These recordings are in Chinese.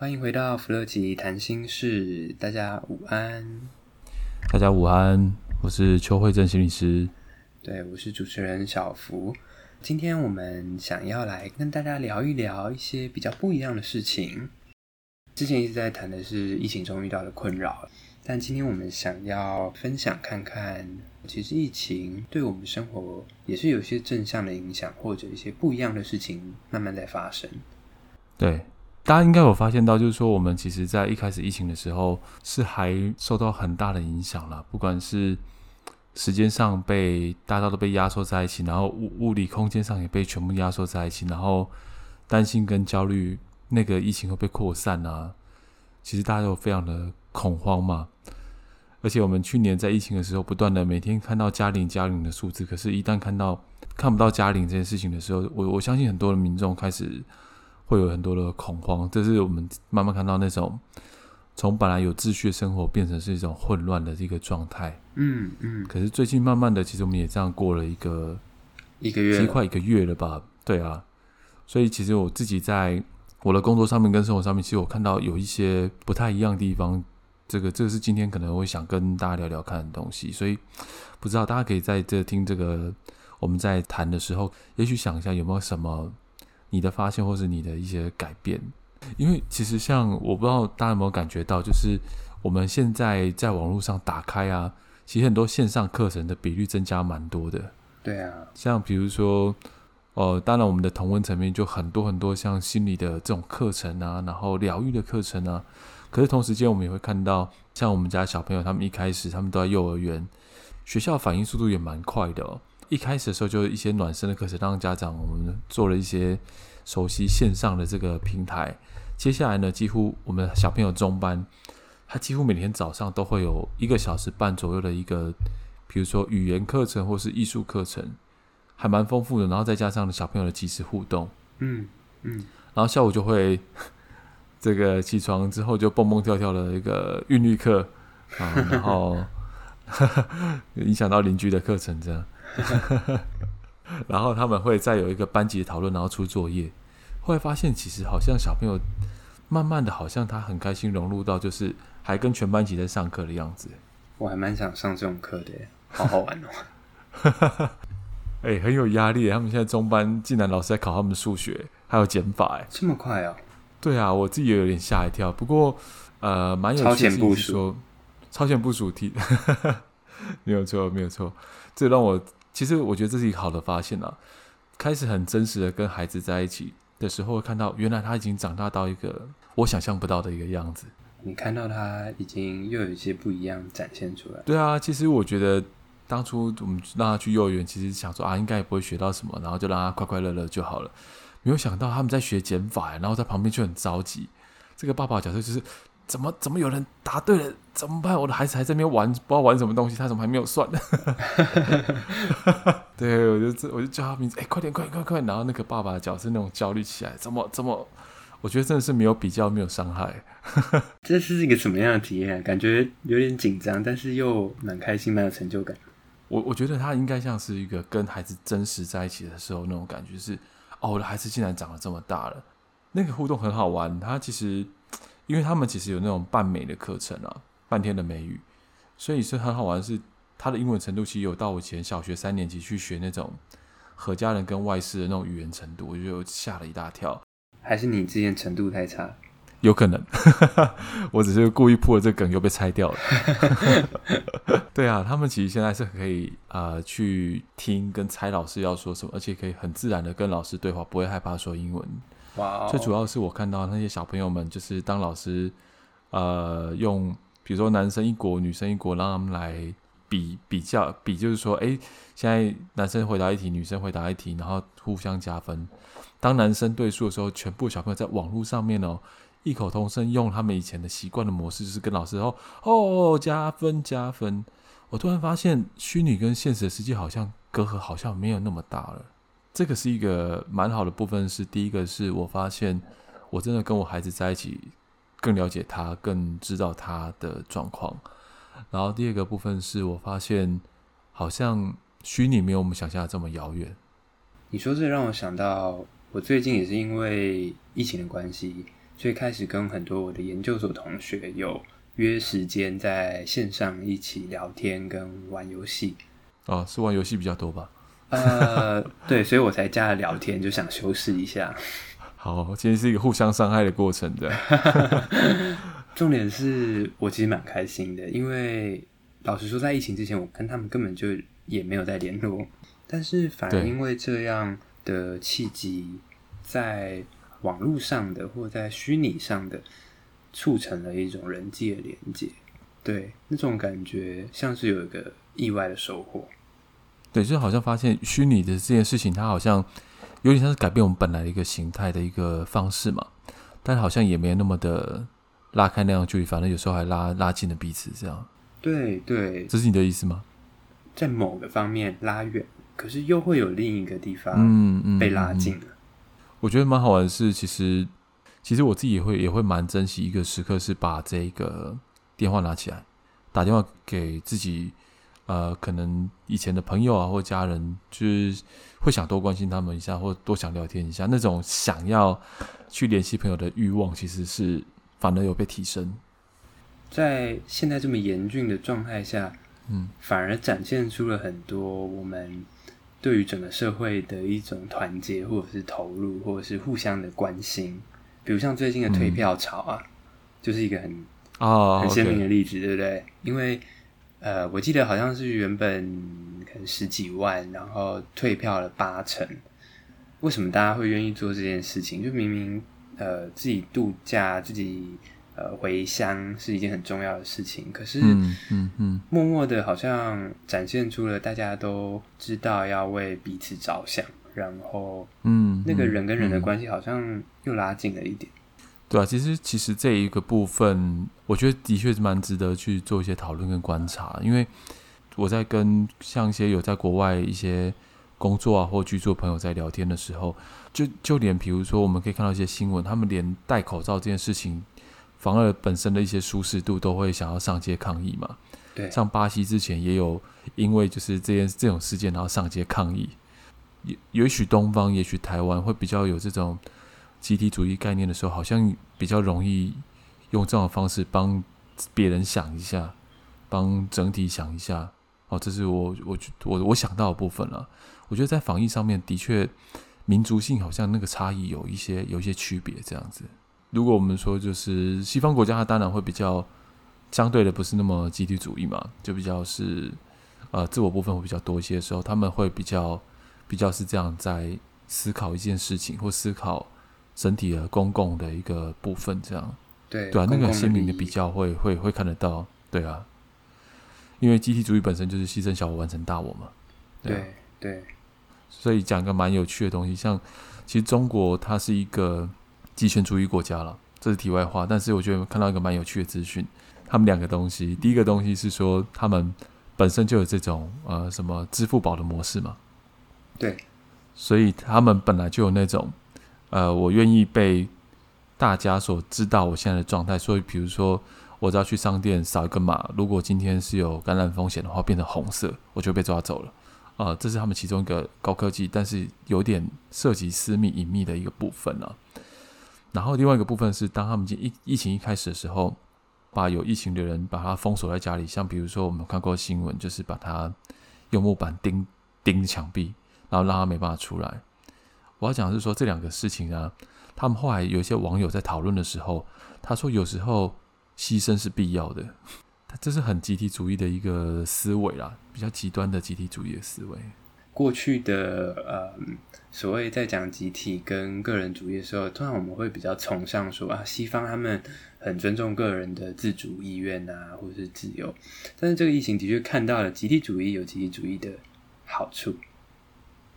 欢迎回到弗乐奇谈心事，大家午安。大家午安，我是邱慧珍心理师。对，我是主持人小福。今天我们想要来跟大家聊一聊一些比较不一样的事情。之前一直在谈的是疫情中遇到的困扰，但今天我们想要分享看看，其实疫情对我们生活也是有些正向的影响，或者一些不一样的事情慢慢在发生。对。大家应该有发现到，就是说，我们其实，在一开始疫情的时候，是还受到很大的影响了。不管是时间上被大家都被压缩在一起，然后物物理空间上也被全部压缩在一起，然后担心跟焦虑那个疫情会被扩散啊，其实大家都非常的恐慌嘛。而且我们去年在疫情的时候，不断的每天看到加零加零的数字，可是，一旦看到看不到加零这件事情的时候，我我相信很多的民众开始。会有很多的恐慌，这是我们慢慢看到那种从本来有秩序的生活变成是一种混乱的一个状态。嗯嗯。可是最近慢慢的，其实我们也这样过了一个一个月，其实快一个月了吧？对啊。所以其实我自己在我的工作上面跟生活上面，其实我看到有一些不太一样的地方。这个这个是今天可能会想跟大家聊聊看的东西。所以不知道大家可以在这听这个我们在谈的时候，也许想一下有没有什么。你的发现，或是你的一些改变，因为其实像我不知道大家有没有感觉到，就是我们现在在网络上打开啊，其实很多线上课程的比率增加蛮多的。对啊，像比如说，呃，当然我们的同温层面就很多很多像心理的这种课程啊，然后疗愈的课程啊，可是同时间我们也会看到，像我们家小朋友他们一开始他们都在幼儿园，学校反应速度也蛮快的哦。一开始的时候，就一些暖身的课程，让家长我们做了一些熟悉线上的这个平台。接下来呢，几乎我们小朋友中班，他几乎每天早上都会有一个小时半左右的一个，比如说语言课程或是艺术课程，还蛮丰富的。然后再加上小朋友的即时互动，嗯嗯，然后下午就会这个起床之后就蹦蹦跳跳的一个韵律课啊，然后 影响到邻居的课程这样。然后他们会再有一个班级的讨论，然后出作业。后来发现，其实好像小朋友慢慢的，好像他很开心融入到，就是还跟全班级在上课的样子。我还蛮想上这种课的，好好玩哦。哎、欸，很有压力。他们现在中班竟然老师在考他们的数学，还有减法，哎，这么快啊？对啊，我自己也有点吓一跳。不过，呃，蛮有趣的。超前部署，超前部署题，没有错，没有错。这让我。其实我觉得这是一个好的发现啊！开始很真实的跟孩子在一起的时候，看到原来他已经长大到一个我想象不到的一个样子。你看到他已经又有一些不一样展现出来。对啊，其实我觉得当初我们让他去幼儿园，其实想说啊，应该也不会学到什么，然后就让他快快乐乐就好了。没有想到他们在学减法，然后在旁边就很着急。这个爸爸角色就是。怎么怎么有人答对了？怎么办？我的孩子还在那边玩，不知道玩什么东西，他怎么还没有算呢？对，我就我就叫他名字，哎，快点，快点，快快！然后那个爸爸的角色那种焦虑起来，怎么怎么？我觉得真的是没有比较，没有伤害。这是一个什么样的体验？感觉有点紧张，但是又蛮开心，蛮有成就感。我我觉得他应该像是一个跟孩子真实在一起的时候那种感觉是，哦，我的孩子竟然长得这么大了，那个互动很好玩。他其实。因为他们其实有那种半美的课程啊，半天的美语，所以是很好玩。是他的英文程度其实有到我以前小学三年级去学那种何家人跟外事的那种语言程度，我就吓了一大跳。还是你之前程度太差？有可能，我只是故意破了这梗又被拆掉了。对啊，他们其实现在是可以啊、呃、去听跟猜老师要说什么，而且可以很自然的跟老师对话，不会害怕说英文。哇！最主要是我看到那些小朋友们，就是当老师，呃，用比如说男生一国、女生一国，让他们来比比较比，就是说，哎，现在男生回答一题，女生回答一题，然后互相加分。当男生对数的时候，全部小朋友在网络上面哦，异口同声用他们以前的习惯的模式，就是跟老师哦哦，加分加分。我突然发现，虚拟跟现实的世界好像隔阂好像没有那么大了。这个是一个蛮好的部分，是第一个是我发现我真的跟我孩子在一起，更了解他，更知道他的状况。然后第二个部分是我发现，好像虚拟没有我们想象的这么遥远。你说这让我想到，我最近也是因为疫情的关系，所以开始跟很多我的研究所同学有。约时间在线上一起聊天跟玩游戏，哦，是玩游戏比较多吧？呃，对，所以我才加了聊天，就想修饰一下。好，今天是一个互相伤害的过程的。重点是我其实蛮开心的，因为老实说，在疫情之前，我跟他们根本就也没有在联络，但是反而因为这样的契机，在网络上的或在虚拟上的。促成了一种人际的连接，对，那种感觉像是有一个意外的收获。对，就好像发现虚拟的这件事情，它好像有点像是改变我们本来的一个形态的一个方式嘛，但好像也没有那么的拉开那样距离，反正有时候还拉拉近了彼此这样。对对，这是你的意思吗？在某个方面拉远，可是又会有另一个地方嗯嗯被拉近了。我觉得蛮好玩的是，其实。其实我自己也会也会蛮珍惜一个时刻，是把这个电话拿起来，打电话给自己，呃，可能以前的朋友啊或家人，就是会想多关心他们一下，或多想聊天一下，那种想要去联系朋友的欲望，其实是反而有被提升。在现在这么严峻的状态下，嗯，反而展现出了很多我们对于整个社会的一种团结，或者是投入，或者是互相的关心。比如像最近的退票潮啊，嗯、就是一个很啊、oh, 很鲜明的例子.对不对？因为呃，我记得好像是原本可能十几万，然后退票了八成。为什么大家会愿意做这件事情？就明明呃自己度假、自己呃回乡是一件很重要的事情，可是嗯嗯嗯，默默的好像展现出了大家都知道要为彼此着想。然后，嗯，那个人跟人的关系好像又拉近了一点，嗯嗯、对啊，其实，其实这一个部分，我觉得的确是蛮值得去做一些讨论跟观察。因为我在跟像一些有在国外一些工作啊或居住的朋友在聊天的时候，就就连比如说我们可以看到一些新闻，他们连戴口罩这件事情，反而本身的一些舒适度都会想要上街抗议嘛。对，像巴西之前也有因为就是这件这种事件，然后上街抗议。也也许东方，也许台湾会比较有这种集体主义概念的时候，好像比较容易用这种方式帮别人想一下，帮整体想一下。哦，这是我我我我想到的部分了。我觉得在防疫上面，的确民族性好像那个差异有一些有一些区别。这样子，如果我们说就是西方国家，它当然会比较相对的不是那么集体主义嘛，就比较是呃自我部分会比较多一些的时候，他们会比较。比较是这样在思考一件事情，或思考整体的公共的一个部分，这样。对对啊，那个鲜明的比较会会会看得到，对啊，因为集体主义本身就是牺牲小我完成大我嘛，对啊，对对，所以讲个蛮有趣的东西，像其实中国它是一个集权主义国家了，这是题外话，但是我觉得看到一个蛮有趣的资讯，他们两个东西，第一个东西是说他们本身就有这种呃什么支付宝的模式嘛。对，所以他们本来就有那种，呃，我愿意被大家所知道我现在的状态。所以，比如说，我只要去商店扫一个码，如果今天是有感染风险的话，变成红色，我就被抓走了。啊、这是他们其中一个高科技，但是有点涉及私密隐秘的一个部分了、啊。然后另外一个部分是，当他们疫疫情一开始的时候，把有疫情的人把他封锁在家里，像比如说我们看过新闻，就是把他用木板钉钉墙壁。然后让他没办法出来。我要讲的是说这两个事情啊，他们后来有一些网友在讨论的时候，他说有时候牺牲是必要的。他这是很集体主义的一个思维啦，比较极端的集体主义的思维。过去的呃，所谓在讲集体跟个人主义的时候，通常我们会比较崇尚说啊，西方他们很尊重个人的自主意愿啊，或者是自由。但是这个疫情的确看到了集体主义有集体主义的好处。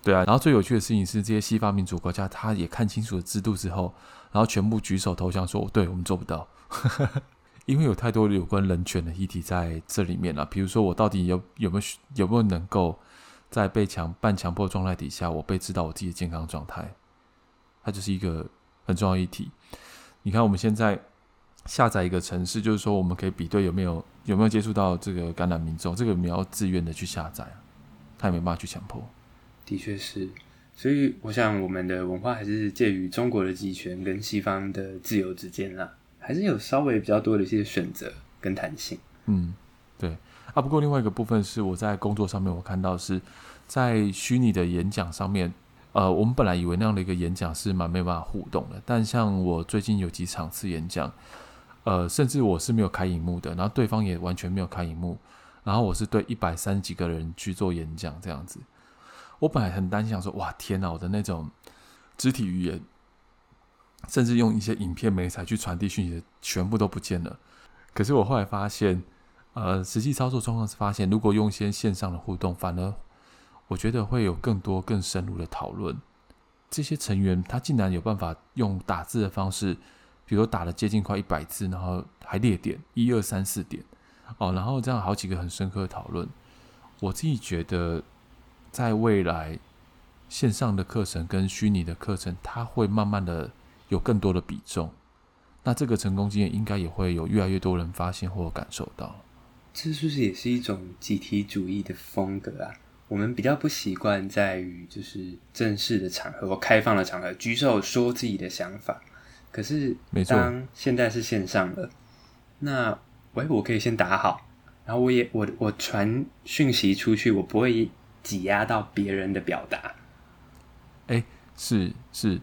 对啊，然后最有趣的事情是，这些西方民主国家，他也看清楚了制度之后，然后全部举手投降说：“对，我们做不到。”因为有太多有关人权的议题在这里面了。比如说，我到底有有没有有没有能够在被强半强迫状态底下，我被知道我自己的健康状态，它就是一个很重要议题。你看，我们现在下载一个城市，就是说我们可以比对有没有有没有接触到这个感染民众，这个你要自愿的去下载，他也没办法去强迫。的确是，所以我想我们的文化还是介于中国的集权跟西方的自由之间啦。还是有稍微比较多的一些选择跟弹性。嗯，对啊。不过另外一个部分是我在工作上面，我看到是在虚拟的演讲上面，呃，我们本来以为那样的一个演讲是蛮没办法互动的，但像我最近有几场次演讲，呃，甚至我是没有开荧幕的，然后对方也完全没有开荧幕，然后我是对一百三十几个人去做演讲这样子。我本来很担心，想说哇天哪，我的那种肢体语言。甚至用一些影片媒材去传递讯息的，全部都不见了。可是我后来发现，呃，实际操作状况是发现，如果用一些线上的互动，反而我觉得会有更多更深入的讨论。这些成员他竟然有办法用打字的方式，比如打了接近快一百字，然后还列点一二三四点哦，然后这样好几个很深刻的讨论。我自己觉得，在未来线上的课程跟虚拟的课程，它会慢慢的。有更多的比重，那这个成功经验应该也会有越来越多人发现或感受到。这是不是也是一种集体主义的风格啊？我们比较不习惯在于就是正式的场合或开放的场合举手说自己的想法。可是，当现在是线上了，那喂，我可以先打好，然后我也我我传讯息出去，我不会挤压到别人的表达。哎，是是。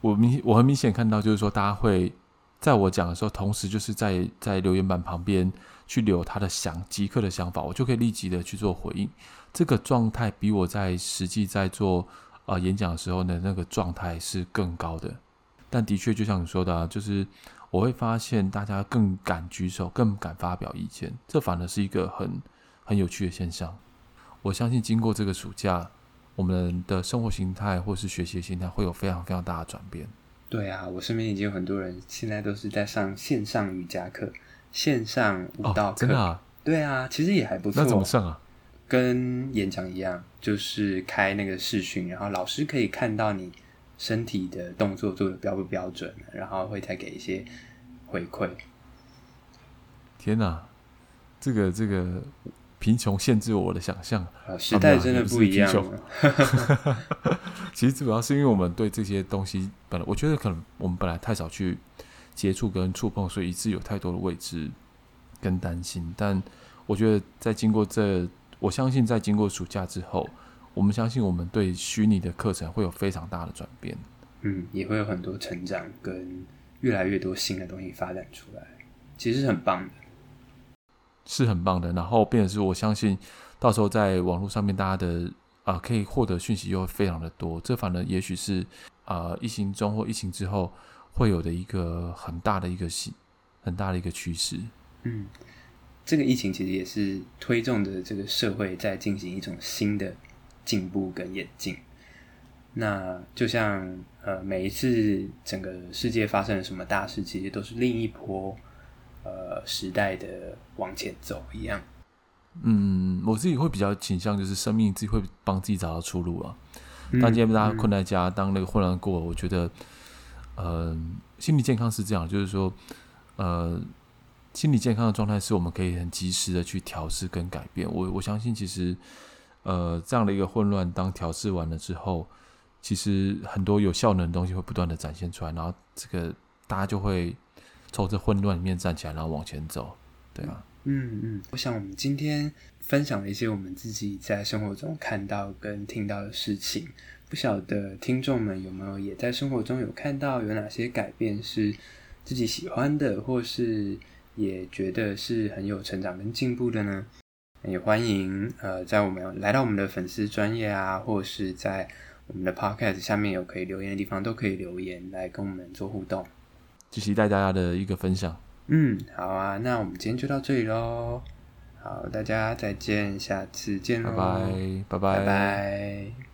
我明我很明显看到，就是说，大家会在我讲的时候，同时就是在在留言板旁边去留他的想即刻的想法，我就可以立即的去做回应。这个状态比我在实际在做呃演讲的时候的那个状态是更高的。但的确，就像你说的啊，就是我会发现大家更敢举手，更敢发表意见，这反而是一个很很有趣的现象。我相信经过这个暑假。我们的生活形态或是学习形态会有非常非常大的转变。对啊，我身边已经有很多人现在都是在上线上瑜伽课、线上舞蹈课。哦，真的啊？对啊，其实也还不错。那怎么上啊？跟演讲一样，就是开那个视讯，然后老师可以看到你身体的动作做的标不标准，然后会再给一些回馈。天哪，这个这个。贫穷限制我的想象，时代真的不一样了。其实主要是因为我们对这些东西本来，我觉得可能我们本来太少去接触跟触碰，所以一直有太多的未知跟担心。但我觉得在经过这，我相信在经过暑假之后，我们相信我们对虚拟的课程会有非常大的转变。嗯，也会有很多成长跟越来越多新的东西发展出来，其实是很棒的。是很棒的，然后变的是我相信，到时候在网络上面大家的啊、可以获得讯息又非常的多，这反而也许是啊、疫情中或疫情之后会有的一个很大的一个新很大的一个趋势。嗯，这个疫情其实也是推动着这个社会在进行一种新的进步跟演进。那就像呃每一次整个世界发生了什么大事，其实都是另一波。呃，时代的往前走一样。嗯，我自己会比较倾向就是生命自己会帮自己找到出路啊。当今天大家困在家，当那个混乱过，我觉得，呃，心理健康是这样，就是说，呃，心理健康的状态是我们可以很及时的去调试跟改变。我我相信，其实，呃，这样的一个混乱，当调试完了之后，其实很多有效能的东西会不断的展现出来，然后这个大家就会。从这混乱里面站起来，然后往前走，对啊，嗯嗯，我想我们今天分享了一些我们自己在生活中看到跟听到的事情，不晓得听众们有没有也在生活中有看到有哪些改变是自己喜欢的，或是也觉得是很有成长跟进步的呢？也欢迎呃，在我们来到我们的粉丝专业啊，或是在我们的 Podcast 下面有可以留言的地方，都可以留言来跟我们做互动。期待大家的一个分享。嗯，好啊，那我们今天就到这里喽。好，大家再见，下次见喽，拜拜，拜拜，拜拜。